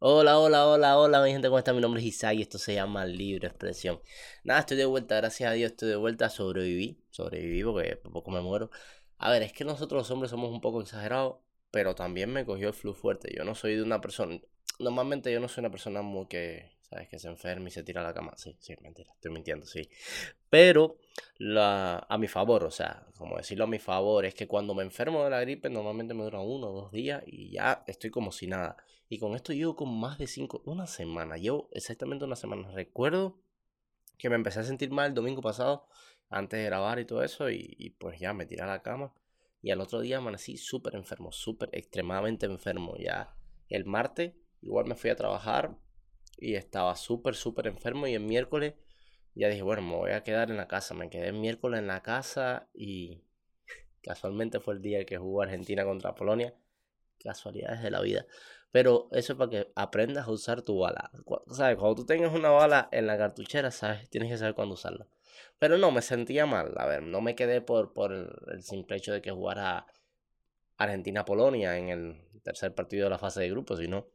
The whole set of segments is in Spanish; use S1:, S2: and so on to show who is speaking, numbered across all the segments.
S1: Hola, hola, hola, hola, mi gente, ¿cómo está? Mi nombre es Isaac y esto se llama Libre Expresión. Nada, estoy de vuelta, gracias a Dios, estoy de vuelta, sobreviví, sobreviví porque por poco me muero. A ver, es que nosotros los hombres somos un poco exagerados, pero también me cogió el flu fuerte. Yo no soy de una persona, normalmente yo no soy una persona muy que, ¿sabes? Que se enferma y se tira a la cama. Sí, sí, mentira, estoy mintiendo, sí. Pero la, a mi favor, o sea, como decirlo a mi favor, es que cuando me enfermo de la gripe normalmente me dura uno o dos días y ya estoy como si nada. Y con esto llevo como más de cinco, una semana, llevo exactamente una semana. Recuerdo que me empecé a sentir mal el domingo pasado, antes de grabar y todo eso, y, pues ya me tiré a la cama. Y al otro día amanecí súper enfermo, súper extremadamente enfermo. Ya el martes igual me fui a trabajar y estaba súper, súper enfermo. Y el miércoles ya dije, bueno, me voy a quedar en la casa. Me quedé el miércoles en la casa y casualmente fue el día que jugó Argentina contra Polonia. Casualidades de la vida. Pero eso es para que aprendas a usar tu bala. ¿Sabes? Cuando tú tengas una bala en la cartuchera, ¿sabes? Tienes que saber cuándo usarla. Pero no, me sentía mal. A ver, no me quedé por, por el, simple hecho de que jugara Argentina-Polonia en el tercer partido de la fase de grupos, sino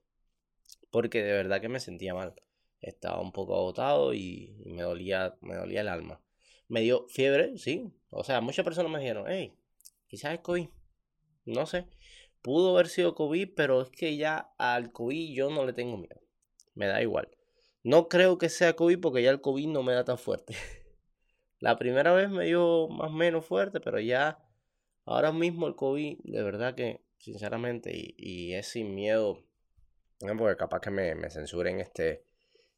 S1: porque de verdad que me sentía mal. Estaba un poco agotado y, me, dolía, me dolía el alma. Me dio fiebre, sí. O sea, muchas personas me dijeron, hey, quizás es COVID. No sé. Pudo haber sido COVID, pero es que ya al COVID yo no le tengo miedo. Me da igual. No creo que sea COVID porque ya el COVID no me da tan fuerte. La primera vez me dio más o menos fuerte, pero ya ahora mismo el COVID, de verdad que, sinceramente, y, es sin miedo, porque capaz que me, censuren este,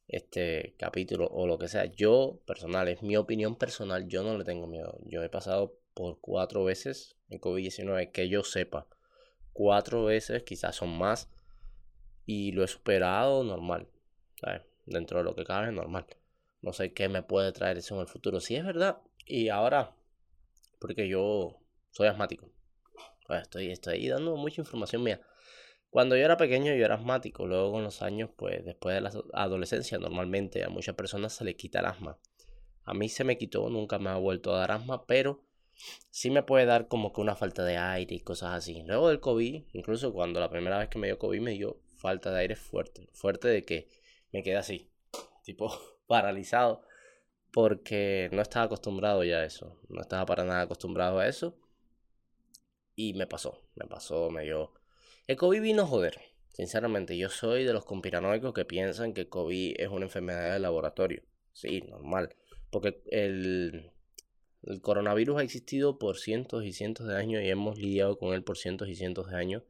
S1: este capítulo o lo que sea. Yo, personal, es mi opinión personal, yo no le tengo miedo. Yo he pasado por cuatro veces el COVID-19 que yo sepa cuatro veces, quizás son más, y lo he superado normal, Dentro de lo que cabe, normal. No sé qué me puede traer eso en el futuro. Si es verdad, y ahora, porque yo soy asmático, pues estoy, estoy dando mucha información mía. Cuando yo era pequeño yo era asmático, luego con los años, pues después de la adolescencia, normalmente a muchas personas se le quita el asma. A mí se me quitó, nunca me ha vuelto a dar asma, pero sí me puede dar como que una falta de aire y cosas así. Luego del COVID, incluso cuando la primera vez que me dio COVID me dio falta de aire fuerte, fuerte de que me quedé así, tipo paralizado, porque no estaba acostumbrado ya a eso, no estaba para nada acostumbrado a eso. Y me pasó, me pasó, me dio... El COVID vino a joder, sinceramente, yo soy de los conspiranoicos que piensan que COVID es una enfermedad de laboratorio. Sí, normal, porque el coronavirus ha existido por cientos y cientos de años y hemos lidiado con él por cientos y cientos de años.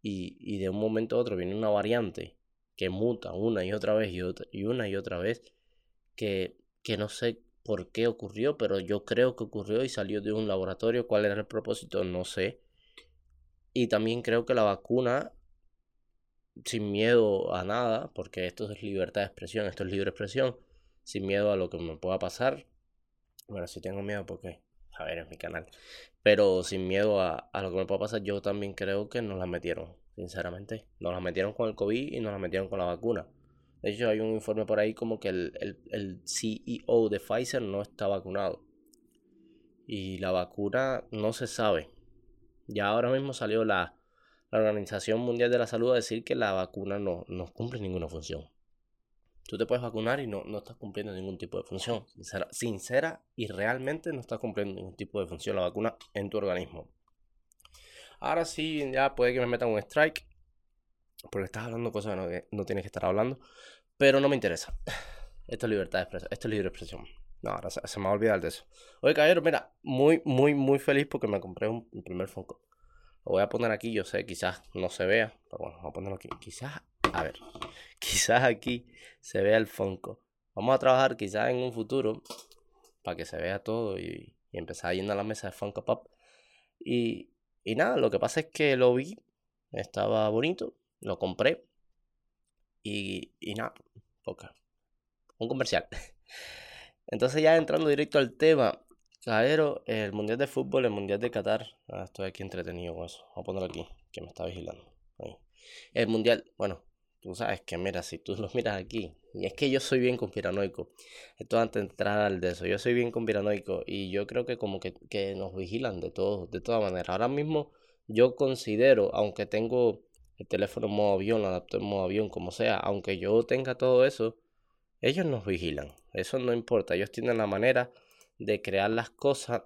S1: Y, de un momento a otro viene una variante que muta una y otra vez y, otra, y una y otra vez que, que no sé por qué ocurrió, pero yo creo que ocurrió y salió de un laboratorio. ¿Cuál era el propósito? No sé. Y también creo que la vacuna, sin miedo a nada, porque esto es libertad de expresión, esto es libre expresión, sin miedo a lo que me pueda pasar, bueno, sí tengo miedo porque, a ver, es mi canal. Pero sin miedo a, lo que me pueda pasar, yo también creo que nos la metieron, sinceramente. Nos la metieron con el COVID y nos la metieron con la vacuna. De hecho, hay un informe por ahí como que el, el CEO de Pfizer no está vacunado. Y la vacuna no se sabe. Ya ahora mismo salió la, la Organización Mundial de la Salud a decir que la vacuna no, no cumple ninguna función. Tú te puedes vacunar y no, no estás cumpliendo ningún tipo de función. Sincera, y realmente no estás cumpliendo ningún tipo de función la vacuna en tu organismo. Ahora sí, ya puede que me metan un strike. Porque estás hablando cosas que no, tienes que estar hablando. Pero no me interesa. Esto es libertad de expresión. Esto es libre expresión. No, ahora se, me va a olvidar de eso. Oye, caballero, mira, muy, muy, muy feliz porque me compré un, primer Funko. Lo voy a poner aquí, yo sé, quizás no se vea. Pero bueno, voy a ponerlo aquí. Quizás, a ver, quizás aquí se vea el Funko. Vamos a trabajar quizás en un futuro para que se vea todo y, empezar a llenar la mesa de Funko Pop. Y, y nada, lo que pasa es que lo vi, estaba bonito, lo compré y, y nada, poca. Un comercial. Entonces ya entrando directo al tema, caballero, el Mundial de Fútbol, el Mundial de Qatar, ah, estoy aquí entretenido con eso, voy a ponerlo aquí, que me está vigilando. El Mundial, bueno, Tú sabes que, mira, si tú lo miras aquí, y es que yo soy bien conspiranoico, esto antes de entrar al de eso, yo soy bien conspiranoico y yo creo que como que, que nos vigilan de todo, de todas maneras. Ahora mismo yo considero, aunque tengo el teléfono en modo avión, la laptop en modo avión, como sea, aunque yo tenga todo eso, ellos nos vigilan. Eso no importa. Ellos tienen la manera de crear las cosas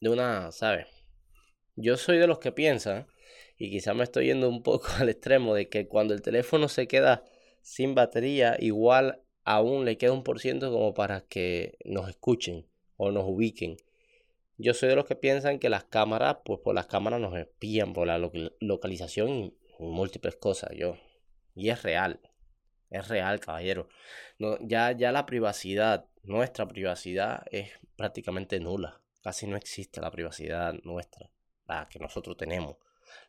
S1: de una, ¿sabes? Yo soy de los que piensan, y quizá me estoy yendo un poco al extremo, de que cuando el teléfono se queda sin batería, igual aún le queda un por ciento como para que nos escuchen o nos ubiquen. Yo soy de los que piensan que las cámaras, pues por las cámaras nos espían por la localización y múltiples cosas. Yo, y es real, es real, caballero. Ya, ya la privacidad, nuestra privacidad es prácticamente nula. Casi no existe la privacidad nuestra, la que nosotros tenemos,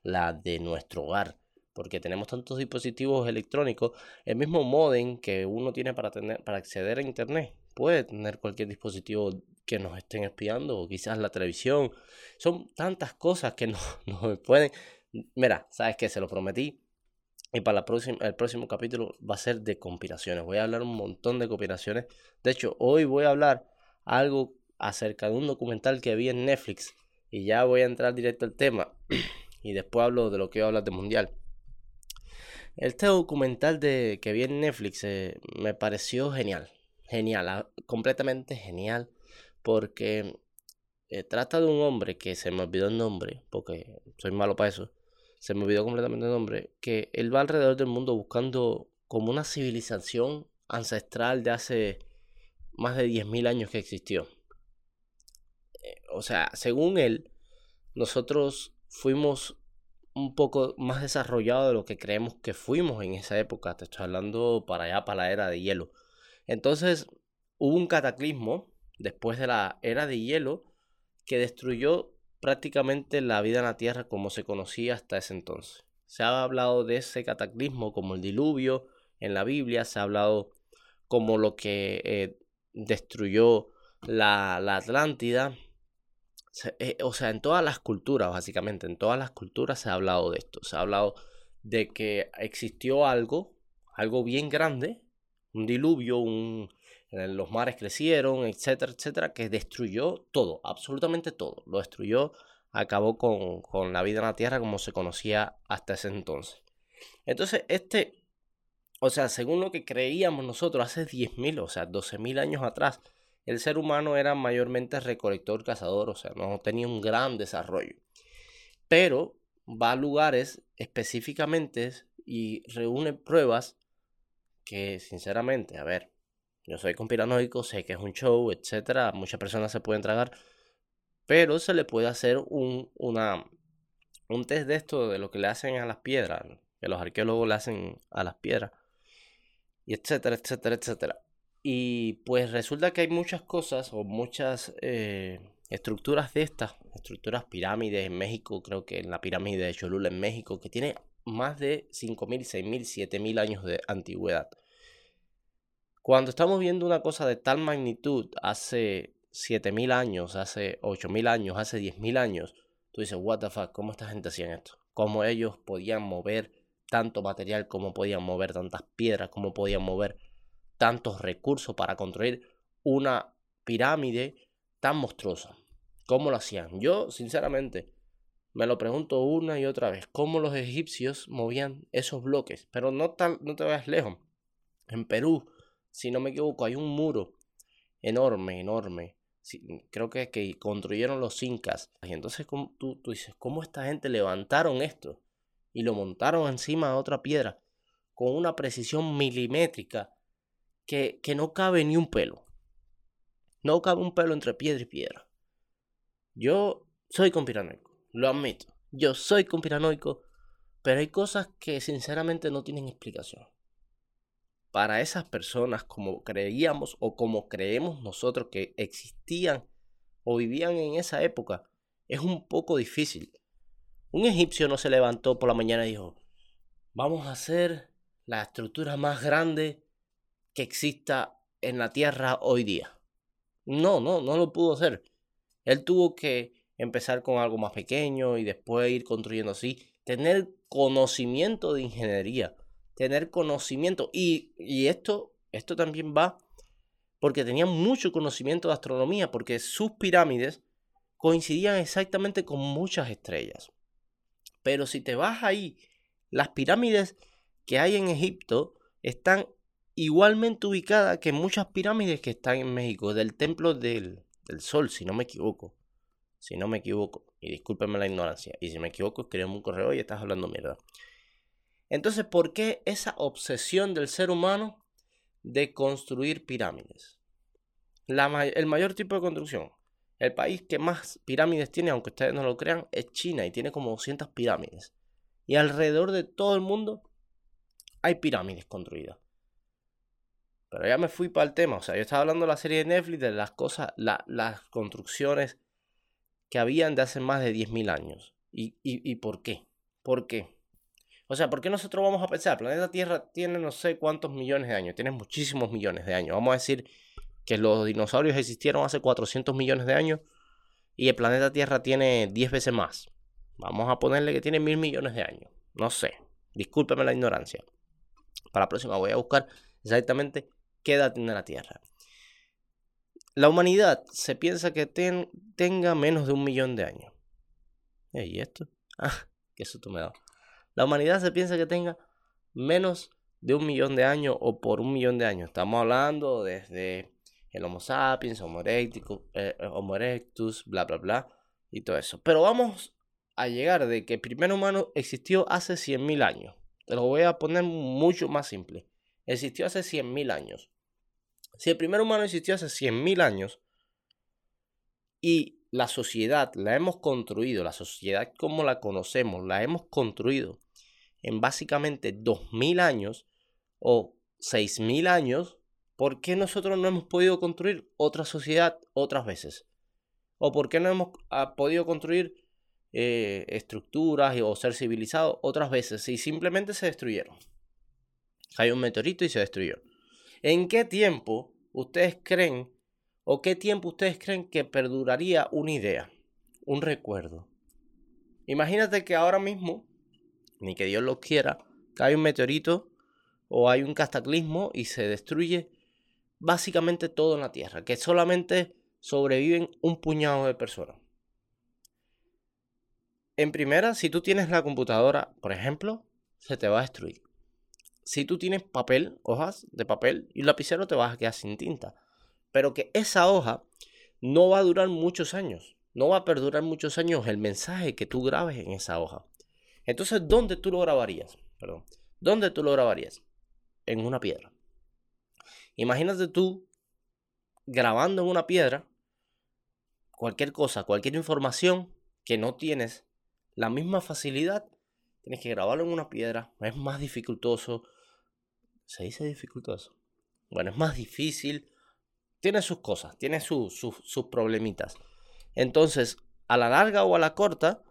S1: la de nuestro hogar. Porque tenemos tantos dispositivos electrónicos, el mismo modem que uno tiene para, tener, para acceder a internet, puede tener cualquier dispositivo que nos estén espiando, o quizás la televisión. Son tantas cosas que no, no pueden. Mira, sabes que se lo prometí y para la próxima, el próximo capítulo va a ser de conspiraciones. Voy a hablar un montón de conspiraciones. De hecho, hoy voy a hablar algo acerca de un documental que vi en Netflix. Y ya voy a entrar directo al tema. y después hablo de lo que voy a hablar de mundial. Este documental de, que vi en Netflix eh, me pareció genial. Genial, ah, completamente genial. Porque eh, trata de un hombre que se me olvidó el nombre. Porque soy malo para eso se me olvidó completamente el nombre, que él va alrededor del mundo buscando como una civilización ancestral de hace más de 10.000 años que existió. Eh, o sea, según él, nosotros fuimos un poco más desarrollados de lo que creemos que fuimos en esa época. Te estoy hablando para allá, para la era de hielo. Entonces, hubo un cataclismo después de la era de hielo que destruyó prácticamente la vida en la Tierra como se conocía hasta ese entonces. Se ha hablado de ese cataclismo como el diluvio en la Biblia, se ha hablado como lo que eh, destruyó la, Atlántida. Eh, o sea, en todas las culturas, básicamente, en todas las culturas se ha hablado de esto. Se ha hablado de que existió algo, algo bien grande, un diluvio, un, los mares crecieron, etcétera, etcétera, que destruyó todo, absolutamente todo. Lo destruyó, acabó con, la vida en la Tierra como se conocía hasta ese entonces. Entonces, este, o sea, según lo que creíamos nosotros hace 10.000, o sea, 12.000 años atrás, el ser humano era mayormente recolector, cazador, o sea, no tenía un gran desarrollo. Pero va a lugares específicamente y reúne pruebas que, sinceramente, a ver, yo soy conspiranoico, sé que es un show, etcétera. Muchas personas se pueden tragar. Pero se le puede hacer un, una, un test de esto, de lo que le hacen a las piedras, que los arqueólogos le hacen a las piedras, y etcétera, etcétera, etcétera. Y pues resulta que hay muchas cosas o muchas eh, estructuras de estas, estructuras pirámides en México, creo que en la pirámide de Cholula en México, que tiene más de 5.000, 6.000, 7.000 años de antigüedad. Cuando estamos viendo una cosa de tal magnitud hace 7000 años, hace 8000 años, hace 10000 años, tú dices, what the fuck, ¿cómo esta gente hacía esto? ¿Cómo ellos podían mover tanto material, cómo podían mover tantas piedras, cómo podían mover tantos recursos para construir una pirámide tan monstruosa? ¿Cómo lo hacían? Yo, sinceramente, me lo pregunto una y otra vez, ¿cómo los egipcios movían esos bloques? Pero no, tan, no te vayas lejos. En Perú, si no me equivoco, hay un muro enorme, enorme. creo que, que construyeron los incas. Y entonces tú, tú dices, ¿cómo esta gente levantaron esto? Y lo montaron encima de otra piedra con una precisión milimétrica que, que no cabe ni un pelo. No cabe un pelo entre piedra y piedra. Yo soy conspiranoico, lo admito. Yo soy conspiranoico, pero hay cosas que sinceramente no tienen explicación para esas personas como creíamos o como creemos nosotros que existían o vivían en esa época, es un poco difícil. Un egipcio no se levantó por la mañana y dijo, vamos a hacer la estructura más grande que exista en la Tierra hoy día. No, no, no lo pudo hacer. Él tuvo que empezar con algo más pequeño y después ir construyendo así, tener conocimiento de ingeniería tener conocimiento. Y, esto, esto también va porque tenían mucho conocimiento de astronomía, porque sus pirámides coincidían exactamente con muchas estrellas. Pero si te vas ahí Las pirámides que hay en Egipto están igualmente ubicadas que muchas pirámides que están en México, del templo del, del sol, si no me equivoco. Si no me equivoco. Y discúlpenme la ignorancia. Y si me equivoco, escríbeme un correo y estás hablando mierda. Entonces, ¿por qué esa obsesión del ser humano de construir pirámides? el mayor tipo de construcción. El país que más pirámides tiene, aunque ustedes no lo crean, es China y tiene como 200 pirámides. Y alrededor de todo el mundo hay pirámides construidas. Pero ya me fui para el tema. O sea, yo estaba hablando de la serie de Netflix, de las cosas, las construcciones que habían de hace más de 10.000 años. ¿Y, y, y por qué? ¿Por qué? O sea, ¿por qué nosotros vamos a pensar? El planeta Tierra tiene no sé cuántos millones de años, tiene muchísimos millones de años. Vamos a decir que los dinosaurios existieron hace 400 millones de años y el planeta Tierra tiene 10 veces más. Vamos a ponerle que tiene mil millones de años. No sé. Discúlpeme la ignorancia. Para la próxima voy a buscar exactamente qué edad tiene la Tierra. La humanidad se piensa que tenga menos de un millón de años. ¿Y esto? Ah, qué susto me da. La humanidad se piensa que tenga menos de un millón de años o por un millón de años. Estamos hablando desde el Homo sapiens, Homo erectus, eh, Homo erectus bla, bla, bla, y todo eso. Pero vamos a llegar de que el primer humano existió hace 100.000 años. Te lo voy a poner mucho más simple. Existió hace 100.000 años. Si el primer humano existió hace 100.000 años y la sociedad la hemos construido, la sociedad como la conocemos, la hemos construido en básicamente 2000 años o 6000 años, ¿por qué nosotros no hemos podido construir otra sociedad otras veces? ¿O por qué no hemos ah, podido construir eh, estructuras o ser civilizados otras veces y simplemente se destruyeron? Hay un meteorito y se destruyó. ¿En qué tiempo ustedes creen o qué tiempo ustedes creen que perduraría una idea, un recuerdo? Imagínate que ahora mismo ni que Dios lo quiera, cae un meteorito o hay un cataclismo y se destruye básicamente todo en la Tierra, que solamente sobreviven un puñado de personas. En primera, si tú tienes la computadora, por ejemplo, se te va a destruir. Si tú tienes papel, hojas de papel y un lapicero, te vas a quedar sin tinta. Pero que esa hoja no va a durar muchos años. No va a perdurar muchos años el mensaje que tú grabes en esa hoja. Entonces, ¿dónde tú lo grabarías? Perdón. ¿Dónde tú lo grabarías? En una piedra. Imagínate tú grabando en una piedra cualquier cosa, cualquier información que no tienes la misma facilidad, tienes que grabarlo en una piedra, es más dificultoso. ¿Se dice dificultoso? Bueno, es más difícil, tiene sus cosas, tiene sus, sus problemitas. Entonces, a la larga o a la corta,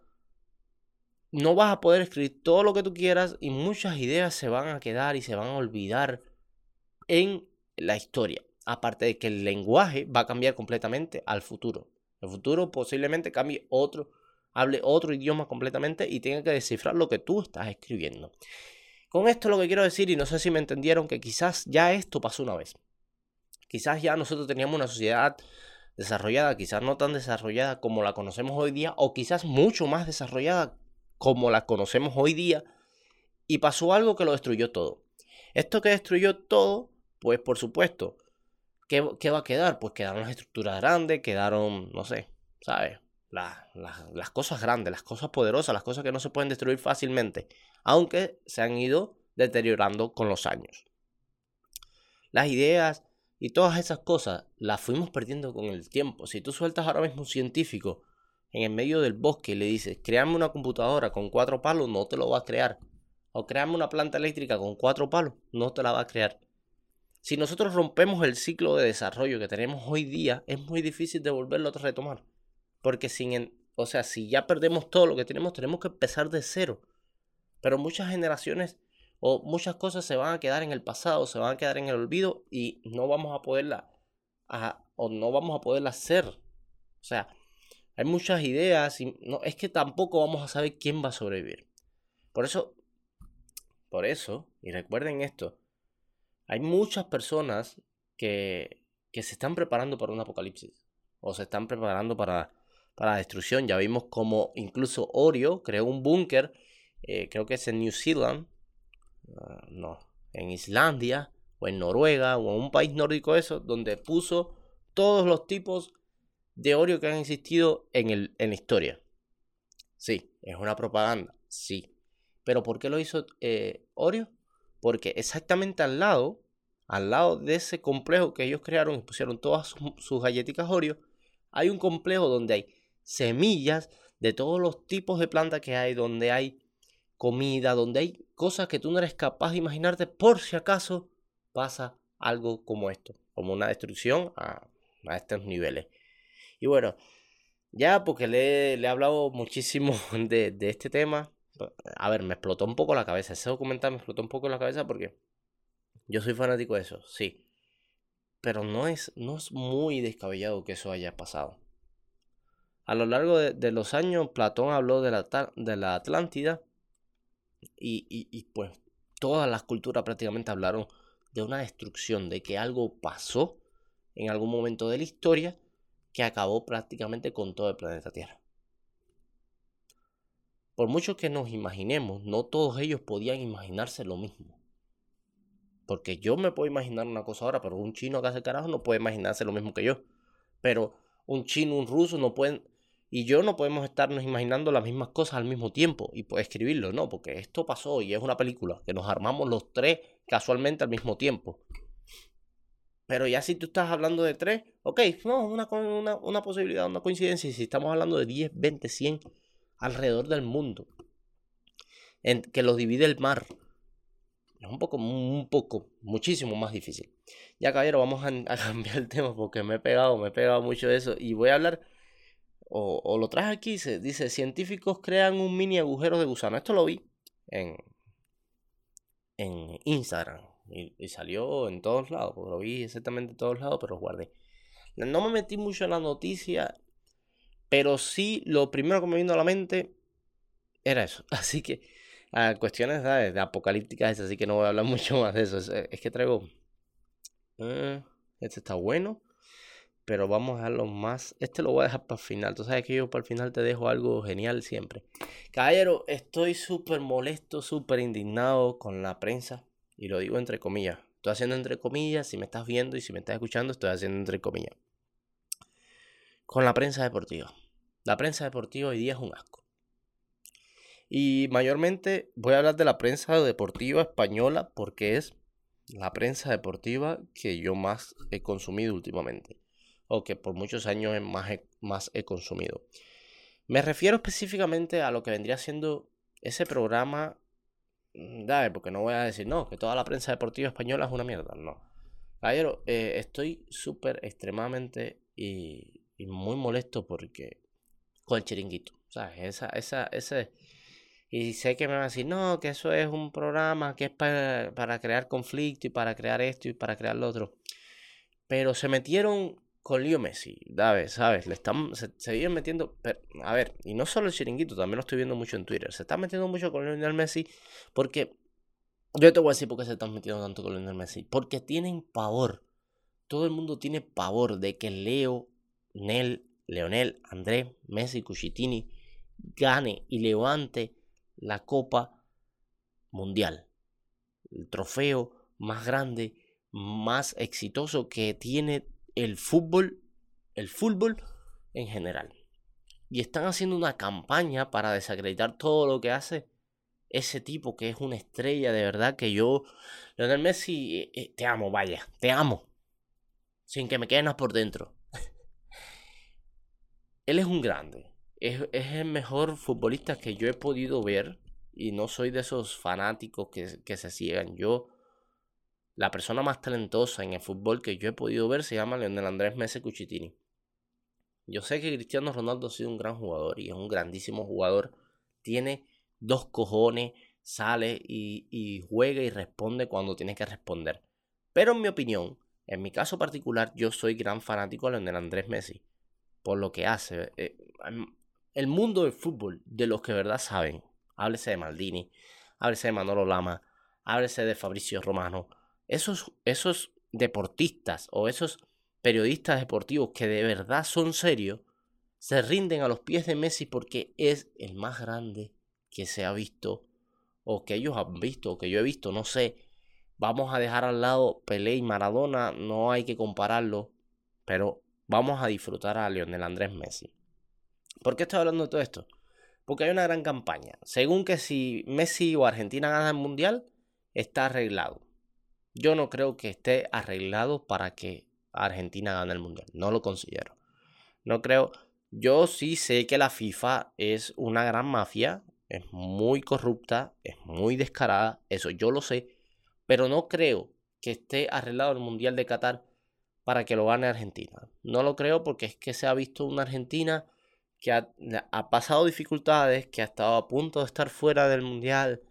S1: no vas a poder escribir todo lo que tú quieras y muchas ideas se van a quedar y se van a olvidar en la historia. Aparte de que el lenguaje va a cambiar completamente al futuro. El futuro posiblemente cambie otro, hable otro idioma completamente y tenga que descifrar lo que tú estás escribiendo. Con esto lo que quiero decir, y no sé si me entendieron, que quizás ya esto pasó una vez. Quizás ya nosotros teníamos una sociedad desarrollada, quizás no tan desarrollada como la conocemos hoy día, o quizás mucho más desarrollada como la conocemos hoy día y pasó algo que lo destruyó todo. Esto que destruyó todo, pues por supuesto, ¿qué, va a quedar? Pues quedaron las estructuras grandes, quedaron, no sé, ¿sabes? las cosas grandes, las cosas poderosas, las cosas que no se pueden destruir fácilmente, aunque se han ido deteriorando con los años. Las ideas y todas esas cosas las fuimos perdiendo con el tiempo. Si tú sueltas ahora mismo un científico en el medio del bosque le dices, créame una computadora con cuatro palos, no te lo va a crear. O créame una planta eléctrica con cuatro palos, no te la va a crear. Si nosotros rompemos el ciclo de desarrollo que tenemos hoy día, es muy difícil de volverlo a retomar. Porque sin, o sea, si ya perdemos todo lo que tenemos, tenemos que empezar de cero. Pero muchas generaciones o muchas cosas se van a quedar en el pasado, se van a quedar en el olvido y no vamos a poderla o no vamos a poderla hacer. O sea, hay muchas ideas y no, es que tampoco vamos a saber quién va a sobrevivir. Por eso, por eso, y recuerden esto, hay muchas personas que, que se están preparando para un apocalipsis o se están preparando para, para la destrucción. Ya vimos como incluso Oreo creó un búnker eh, creo que es en New Zealand, ah, no, en Islandia o en Noruega o en un país nórdico eso, donde puso todos los tipos de Oreo que han existido en, el, en la historia. Sí, es una propaganda, sí. Pero ¿por qué lo hizo eh, Oreo? Porque exactamente al lado, al lado de ese complejo que ellos crearon y pusieron todas sus, sus galletitas Oreo, hay un complejo donde hay semillas de todos los tipos de plantas que hay, donde hay comida, donde hay cosas que tú no eres capaz de imaginarte por si acaso pasa algo como esto, como una destrucción a, estos niveles. Y bueno, ya porque le, he hablado muchísimo de, este tema, a ver, me explotó un poco la cabeza, ese documental me explotó un poco la cabeza porque yo soy fanático de eso, sí, pero no es, no es muy descabellado que eso haya pasado. A lo largo de, los años, Platón habló de la, de la Atlántida y, y, pues todas las culturas prácticamente hablaron de una destrucción, de que algo pasó en algún momento de la historia que acabó prácticamente con todo el planeta Tierra. Por mucho que nos imaginemos, no todos ellos podían imaginarse lo mismo. Porque yo me puedo imaginar una cosa ahora, pero un chino que hace carajo no puede imaginarse lo mismo que yo. Pero un chino, un ruso no pueden y yo no podemos estarnos imaginando las mismas cosas al mismo tiempo y pues escribirlo, no, porque esto pasó y es una película que nos armamos los tres casualmente al mismo tiempo. Pero ya si tú estás hablando de tres, ok, no, una, una, posibilidad, una coincidencia. Y si estamos hablando de 10, 20, 100 alrededor del mundo, en, que los divide el mar, es un poco, un poco, muchísimo más difícil. Ya, caballero, vamos a, a cambiar el tema porque me he pegado, me he pegado mucho de eso y voy a hablar o, lo traje aquí, se dice, científicos crean un mini agujero de gusano. Esto lo vi en, en Instagram y, salió en todos lados, lo vi exactamente en todos lados, pero lo guardé. No me metí mucho en la noticia, pero sí lo primero que me vino a la mente era eso. Así que a cuestiones de apocalípticas, así que no voy a hablar mucho más de eso. Es, que traigo... Eh, este está bueno pero vamos a dejarlo más. Este lo voy a dejar para el final. Tú sabes que yo para el final te dejo algo genial siempre. Caballero, estoy súper molesto, súper indignado con la prensa. Y lo digo entre comillas. Estoy haciendo entre comillas. Si me estás viendo y si me estás escuchando, estoy haciendo entre comillas. Con la prensa deportiva. La prensa deportiva hoy día es un asco. Y mayormente voy a hablar de la prensa deportiva española porque es la prensa deportiva que yo más he consumido últimamente o que por muchos años más he, más he consumido. Me refiero específicamente a lo que vendría siendo ese programa, mm, dale, porque no voy a decir, no, que toda la prensa deportiva española es una mierda, no. Caballero, eh, estoy súper extremadamente y, muy molesto porque con el chiringuito, ¿sabes? Esa, esa, ese... Y sé que me van a decir, no, que eso es un programa que es para, para crear conflicto y para crear esto y para crear lo otro. Pero se metieron con Leo Messi, ¿sabes? Le están, se, se metiendo, a ver, y no solo el chiringuito, también lo estoy viendo mucho en Twitter, se está metiendo mucho con Lionel Messi porque, yo te voy a decir por qué se están metiendo tanto con Lionel Messi, porque tienen pavor, todo el mundo tiene pavor de que Leo, Nel, Leonel, Andrés, Messi, Cuchitini gane y levante la Copa Mundial, el trofeo más grande, más exitoso que tiene el fútbol, el fútbol en general. Y están haciendo una campaña para desacreditar todo lo que hace ese tipo que es una estrella de verdad que yo, Leonel Messi, eh, eh, te amo, vaya, te amo. Sin que me queden por dentro. Él es un grande. Es, es, el mejor futbolista que yo he podido ver. Y no soy de esos fanáticos que, que se ciegan. Yo la persona más talentosa en el fútbol que yo he podido ver se llama Leonel Andrés Messi Cuchitini. Yo sé que Cristiano Ronaldo ha sido un gran jugador y es un grandísimo jugador. Tiene dos cojones, sale y, juega y responde cuando tiene que responder. Pero en mi opinión, en mi caso particular, yo soy gran fanático de Leonel Andrés Messi. Por lo que hace. Eh, el mundo del fútbol, de los que verdad saben, háblese de Maldini, háblese de Manolo Lama, háblese de Fabricio Romano, esos, esos deportistas o esos periodistas deportivos que de verdad son serios, se rinden a los pies de Messi porque es el más grande que se ha visto o que ellos han visto, o que yo he visto, no sé. Vamos a dejar al lado Pelé y Maradona, no hay que compararlo, pero vamos a disfrutar a Lionel Andrés Messi. ¿Por qué estoy hablando de todo esto? Porque hay una gran campaña. Según que si Messi o Argentina ganan el Mundial, está arreglado. Yo no creo que esté arreglado para que Argentina gane el Mundial. No lo considero. No creo. Yo sí sé que la FIFA es una gran mafia. Es muy corrupta. Es muy descarada. Eso yo lo sé. Pero no creo que esté arreglado el Mundial de Qatar para que lo gane Argentina. No lo creo porque es que se ha visto una Argentina que ha, pasado dificultades, que ha estado a punto de estar fuera del Mundial.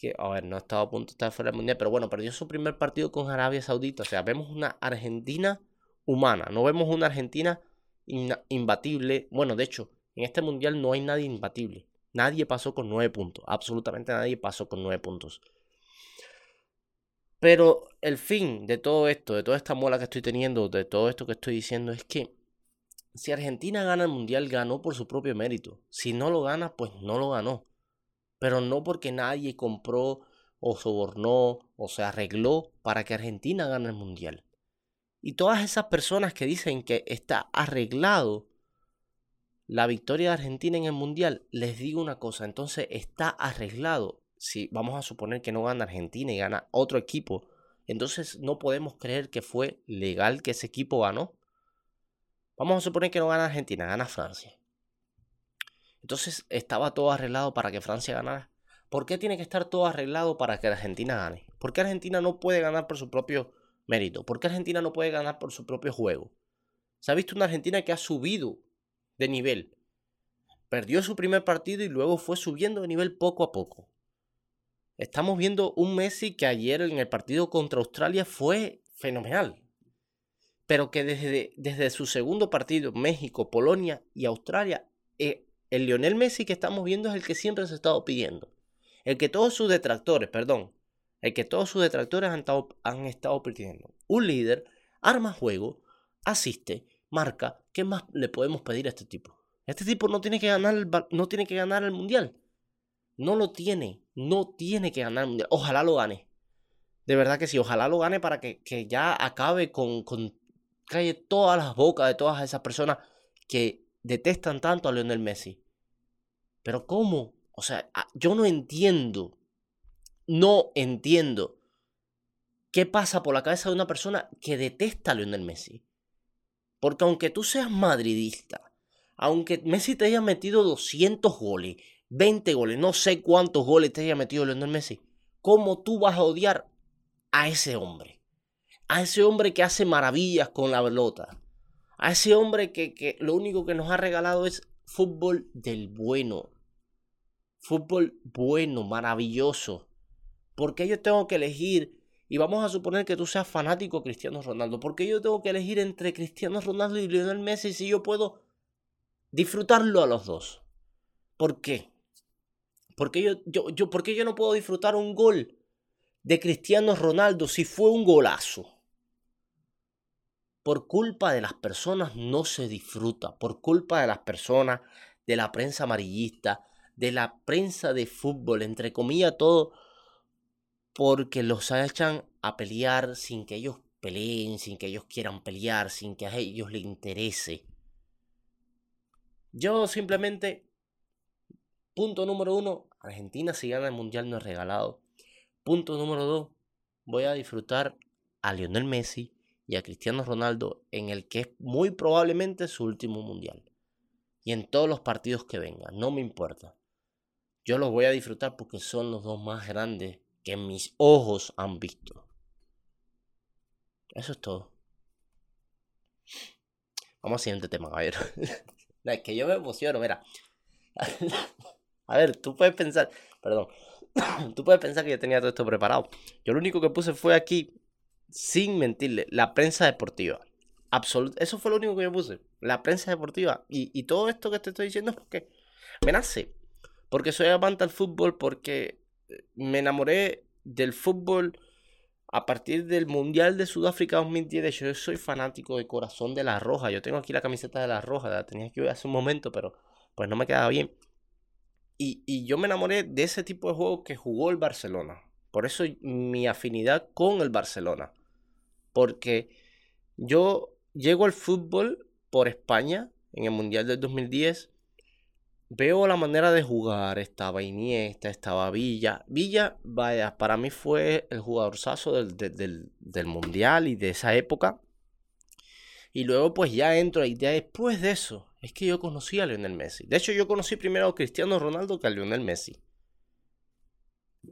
S1: Que, a ver, no ha estado a punto de estar fuera del Mundial, pero bueno, perdió su primer partido con Arabia Saudita. O sea, vemos una Argentina humana, no vemos una Argentina imbatible. Bueno, de hecho, en este Mundial no hay nadie imbatible. Nadie pasó con nueve puntos. Absolutamente nadie pasó con nueve puntos. Pero el fin de todo esto, de toda esta mola que estoy teniendo, de todo esto que estoy diciendo, es que si Argentina gana el Mundial, ganó por su propio mérito. Si no lo gana, pues no lo ganó. Pero no porque nadie compró o sobornó o se arregló para que Argentina gane el Mundial. Y todas esas personas que dicen que está arreglado la victoria de Argentina en el Mundial, les digo una cosa, entonces está arreglado. Si vamos a suponer que no gana Argentina y gana otro equipo, entonces no podemos creer que fue legal que ese equipo ganó. Vamos a suponer que no gana Argentina, gana Francia. Entonces estaba todo arreglado para que Francia ganara. ¿Por qué tiene que estar todo arreglado para que Argentina gane? ¿Por qué Argentina no puede ganar por su propio mérito? ¿Por qué Argentina no puede ganar por su propio juego? Se ha visto una Argentina que ha subido de nivel. Perdió su primer partido y luego fue subiendo de nivel poco a poco. Estamos viendo un Messi que ayer en el partido contra Australia fue fenomenal pero que desde, desde su segundo partido, México, Polonia y Australia, eh, el Lionel Messi que estamos viendo es el que siempre se ha estado pidiendo. El que todos sus detractores, perdón, el que todos sus detractores han estado, han estado pidiendo. Un líder, arma juego, asiste, marca. ¿Qué más le podemos pedir a este tipo? Este tipo no tiene que ganar el, no tiene que ganar el mundial. No lo tiene. No tiene que ganar el mundial. Ojalá lo gane. De verdad que sí. Ojalá lo gane para que, que ya acabe con, con calle todas las bocas de todas esas personas que detestan tanto a Lionel Messi. Pero ¿cómo? O sea, yo no entiendo, no entiendo qué pasa por la cabeza de una persona que detesta a Lionel Messi. Porque aunque tú seas madridista, aunque Messi te haya metido 200 goles, 20 goles, no sé cuántos goles te haya metido Lionel Messi, ¿cómo tú vas a odiar a ese hombre? a ese hombre que hace maravillas con la pelota, a ese hombre que, lo único que nos ha regalado es fútbol del bueno, fútbol bueno, maravilloso. Porque yo tengo que elegir, y vamos a suponer que tú seas fanático Cristiano Ronaldo, porque yo tengo que elegir entre Cristiano Ronaldo y Lionel Messi si yo puedo disfrutarlo a los dos. ¿Por qué? Porque yo, yo, yo, ¿por qué yo no puedo disfrutar un gol de Cristiano Ronaldo si fue un golazo? Por culpa de las personas no se disfruta, por culpa de las personas, de la prensa amarillista, de la prensa de fútbol, entre comillas todo, porque los echan a pelear sin que ellos peleen, sin que ellos quieran pelear, sin que a ellos les interese. Yo simplemente, punto número uno, Argentina si gana el mundial no es regalado. Punto número dos, voy a disfrutar a Lionel Messi y a Cristiano Ronaldo en el que es muy probablemente su último mundial. Y en todos los partidos que vengan, no me importa. Yo los voy a disfrutar porque son los dos más grandes que mis ojos han visto. Eso es todo. Vamos al siguiente tema, ver. es que yo me emociono, mira. a ver, tú puedes pensar, perdón, tú puedes pensar que yo tenía todo esto preparado. Yo lo único que puse fue aquí sin mentirle, la prensa deportiva. eso fue lo único que yo puse. La prensa deportiva. Y, todo esto que te estoy diciendo es porque me nace. Porque soy amante al fútbol, porque eh, me enamoré del fútbol a partir del Mundial de Sudáfrica 2010. Yo soy fanático de corazón de la Roja. Yo tengo aquí la camiseta de la Roja. La tenía que ver hace un momento, pero pues no me quedaba bien. y, y yo me enamoré de ese tipo de juego que jugó el Barcelona. Por eso mi afinidad con el Barcelona. Porque yo llego al fútbol por España en el Mundial del 2010. Veo la manera de jugar. Estaba Iniesta, estaba Villa. Villa, vaya, para mí fue el jugador del, del, del Mundial y de esa época. Y luego pues ya entro y después de eso es que yo conocí a Lionel Messi. De hecho yo conocí primero a Cristiano Ronaldo que a Lionel Messi.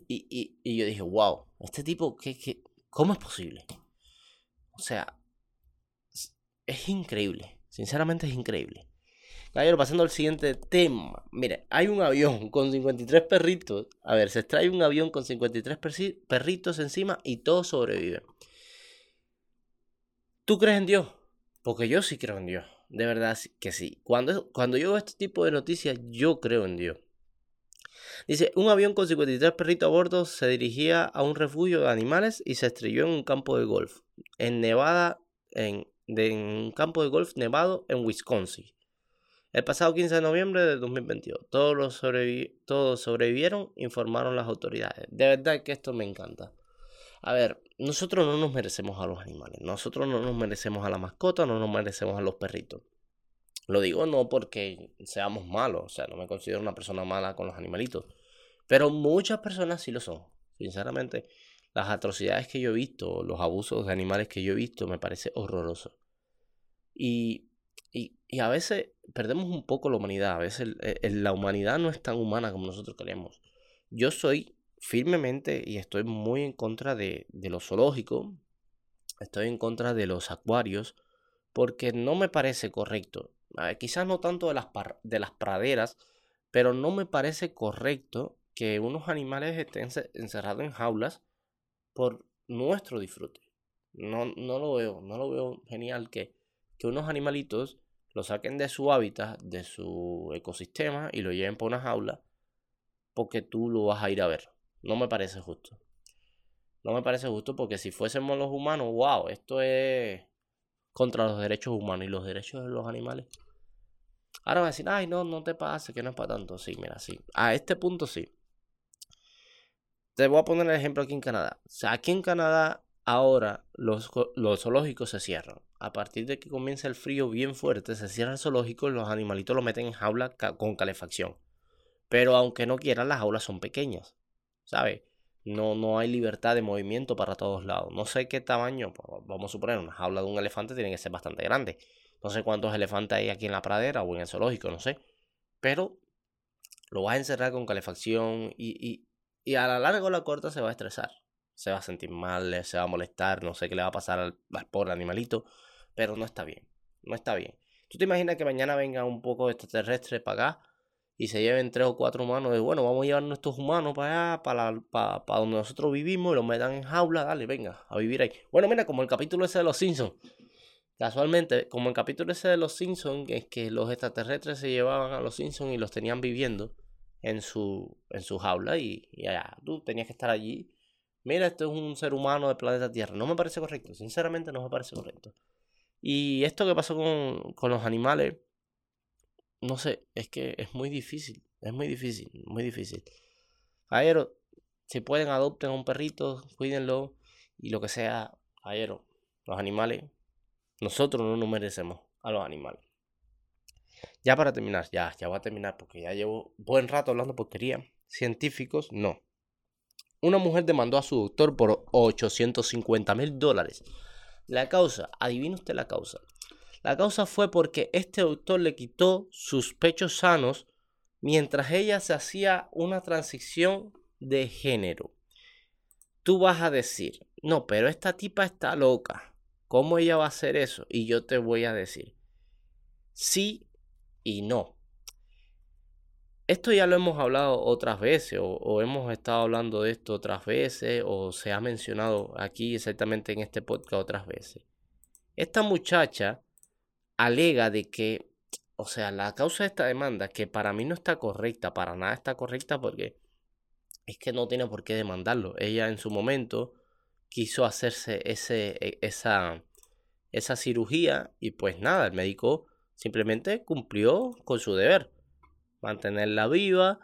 S1: Y, y, yo dije, wow, este tipo, ¿qué, qué, ¿cómo es posible? O sea, es increíble. Sinceramente es increíble. Caballero, pasando al siguiente tema. Mire, hay un avión con 53 perritos. A ver, se extrae un avión con 53 perritos encima y todos sobreviven. ¿Tú crees en Dios? Porque yo sí creo en Dios. De verdad que sí. Cuando, cuando yo veo este tipo de noticias, yo creo en Dios. Dice, un avión con 53 perritos a bordo se dirigía a un refugio de animales y se estrelló en un campo de golf. En Nevada, en, un campo de golf nevado en Wisconsin. El pasado 15 de noviembre de 2022. Todos, los todos sobrevivieron, informaron las autoridades. De verdad que esto me encanta. A ver, nosotros no nos merecemos a los animales. Nosotros no nos merecemos a la mascota, no nos merecemos a los perritos. Lo digo no porque seamos malos, o sea, no me considero una persona mala con los animalitos, pero muchas personas sí lo son. Sinceramente, las atrocidades que yo he visto, los abusos de animales que yo he visto, me parece horroroso. Y, y, a veces perdemos un poco la humanidad, a veces la humanidad no es tan humana como nosotros queremos. Yo soy firmemente y estoy muy en contra de, de lo zoológico, estoy en contra de los acuarios, porque no me parece correcto quizás no tanto de las, de las praderas, pero no me parece correcto que unos animales estén encerrados en jaulas por nuestro disfrute. No, no lo veo, no lo veo genial que, que unos animalitos lo saquen de su hábitat, de su ecosistema y lo lleven por una jaula porque tú lo vas a ir a ver. No me parece justo. No me parece justo porque si fuésemos los humanos, wow, esto es contra los derechos humanos y los derechos de los animales. Ahora va a decir, ay, no, no te pase, que no es para tanto. Sí, mira, sí. A este punto sí. Te voy a poner el ejemplo aquí en Canadá. O sea, aquí en Canadá ahora los, los zoológicos se cierran. A partir de que comienza el frío bien fuerte, se cierra el zoológico y los animalitos lo meten en jaula con calefacción. Pero aunque no quieran, las jaulas son pequeñas. ¿Sabes? No, no hay libertad de movimiento para todos lados. No sé qué tamaño, vamos a suponer, una jaula de un elefante tiene que ser bastante grande. No sé cuántos elefantes hay aquí en la pradera o en el zoológico, no sé. Pero lo vas a encerrar con calefacción y, y, a la larga o la corta se va a estresar. Se va a sentir mal, se va a molestar, no sé qué le va a pasar al, pobre animalito. Pero no está bien, no está bien. ¿Tú te imaginas que mañana venga un poco extraterrestre para acá y se lleven tres o cuatro humanos de, bueno, vamos a llevar nuestros humanos para allá, para, para, donde nosotros vivimos y los metan en jaula, dale, venga, a vivir ahí. Bueno, mira, como el capítulo ese de los Simpsons, Casualmente, como el capítulo ese de los Simpsons, es que los extraterrestres se llevaban a los Simpsons y los tenían viviendo en su, en su jaula y, ya, tú tenías que estar allí. Mira, esto es un ser humano del planeta Tierra. No me parece correcto, sinceramente no me parece correcto. Y esto que pasó con, con los animales, no sé, es que es muy difícil, es muy difícil, muy difícil. Aero, si pueden adopten a un perrito, cuídenlo y lo que sea, aero, los animales nosotros no nos merecemos a los animales. Ya para terminar, ya, ya voy a terminar porque ya llevo buen rato hablando porquería. Científicos, no. Una mujer demandó a su doctor por 850 mil dólares. La causa, adivine usted la causa. La causa fue porque este doctor le quitó sus pechos sanos mientras ella se hacía una transición de género. Tú vas a decir, no, pero esta tipa está loca. ¿Cómo ella va a hacer eso? Y yo te voy a decir sí y no. Esto ya lo hemos hablado otras veces o, hemos estado hablando de esto otras veces o se ha mencionado aquí exactamente en este podcast otras veces. Esta muchacha alega de que, o sea, la causa de esta demanda, que para mí no está correcta, para nada está correcta porque es que no tiene por qué demandarlo. Ella en su momento quiso hacerse ese, e, esa, esa cirugía y pues nada, el médico simplemente cumplió con su deber, mantenerla viva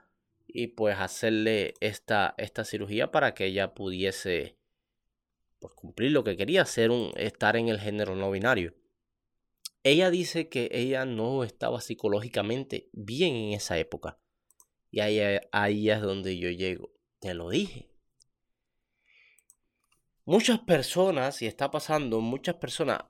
S1: y pues hacerle esta, esta cirugía para que ella pudiese pues, cumplir lo que quería, ser un, estar en el género no binario. Ella dice que ella no estaba psicológicamente bien en esa época. Y ahí, ahí es donde yo llego. Te lo dije. Muchas personas, y está pasando, muchas personas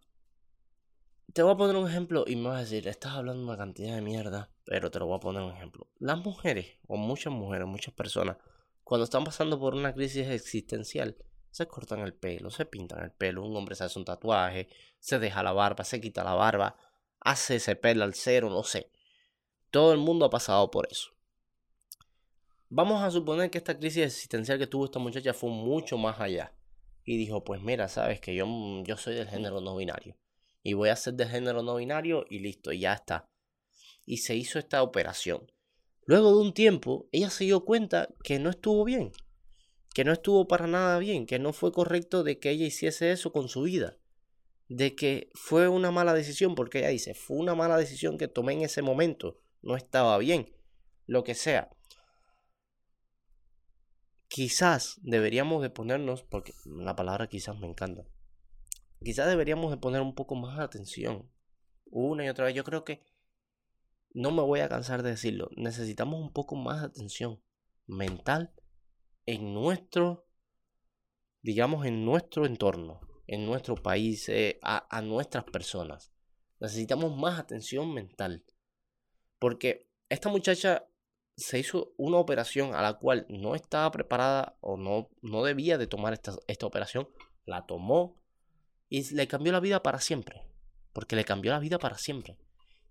S1: te voy a poner un ejemplo y me vas a decir, estás hablando una cantidad de mierda, pero te lo voy a poner un ejemplo. Las mujeres, o muchas mujeres, muchas personas, cuando están pasando por una crisis existencial, se cortan el pelo, se pintan el pelo, un hombre se hace un tatuaje, se deja la barba, se quita la barba, hace ese pelo al cero, no sé. Todo el mundo ha pasado por eso. Vamos a suponer que esta crisis existencial que tuvo esta muchacha fue mucho más allá. Y dijo, pues mira, sabes que yo, yo soy del género no binario y voy a ser de género no binario y listo, ya está. Y se hizo esta operación. Luego de un tiempo, ella se dio cuenta que no estuvo bien, que no estuvo para nada bien, que no fue correcto de que ella hiciese eso con su vida, de que fue una mala decisión, porque ella dice, fue una mala decisión que tomé en ese momento, no estaba bien, lo que sea. Quizás deberíamos de ponernos, porque la palabra quizás me encanta, quizás deberíamos de poner un poco más atención. Una y otra vez. Yo creo que no me voy a cansar de decirlo. Necesitamos un poco más de atención mental en nuestro, digamos, en nuestro entorno, en nuestro país, eh, a, a nuestras personas. Necesitamos más atención mental. Porque esta muchacha se hizo una operación a la cual no estaba preparada o no, no debía de tomar esta, esta operación. La tomó, y le cambió la vida para siempre. Porque le cambió la vida para siempre.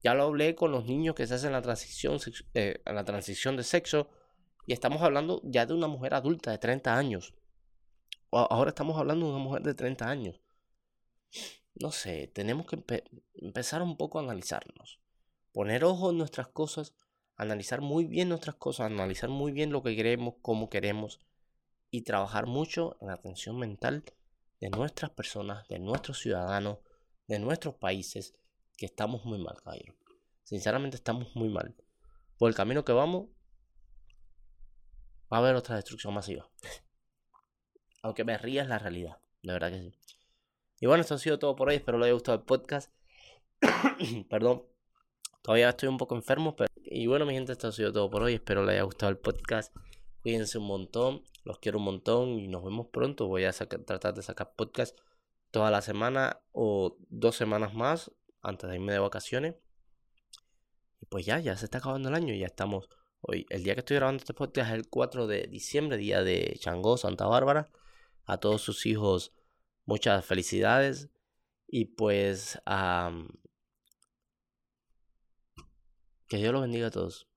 S1: Ya lo hablé con los niños que se hacen la transición, eh, la transición de sexo. Y estamos hablando ya de una mujer adulta de 30 años. Ahora estamos hablando de una mujer de 30 años. No sé, tenemos que empezar un poco a analizarnos. Poner ojo en nuestras cosas, analizar muy bien nuestras cosas, analizar muy bien lo que queremos, cómo queremos y trabajar mucho en la atención mental de nuestras personas, de nuestros ciudadanos, de nuestros países, que estamos muy mal, Cairo. Sinceramente estamos muy mal. Por el camino que vamos, va a haber otra destrucción masiva. Aunque me rías la realidad, de verdad que sí. Y bueno, esto ha sido todo por hoy. Espero les haya gustado el podcast. Perdón. Todavía estoy un poco enfermo, pero... Y bueno, mi gente, esto ha sido todo por hoy. Espero les haya gustado el podcast. Cuídense un montón. Los quiero un montón y nos vemos pronto. Voy a tratar de sacar podcast toda la semana o dos semanas más antes de irme de vacaciones. Y pues ya, ya se está acabando el año. Ya estamos hoy. El día que estoy grabando este podcast es el 4 de diciembre, día de Changó, Santa Bárbara. A todos sus hijos, muchas felicidades. Y pues, que Dios los bendiga a todos.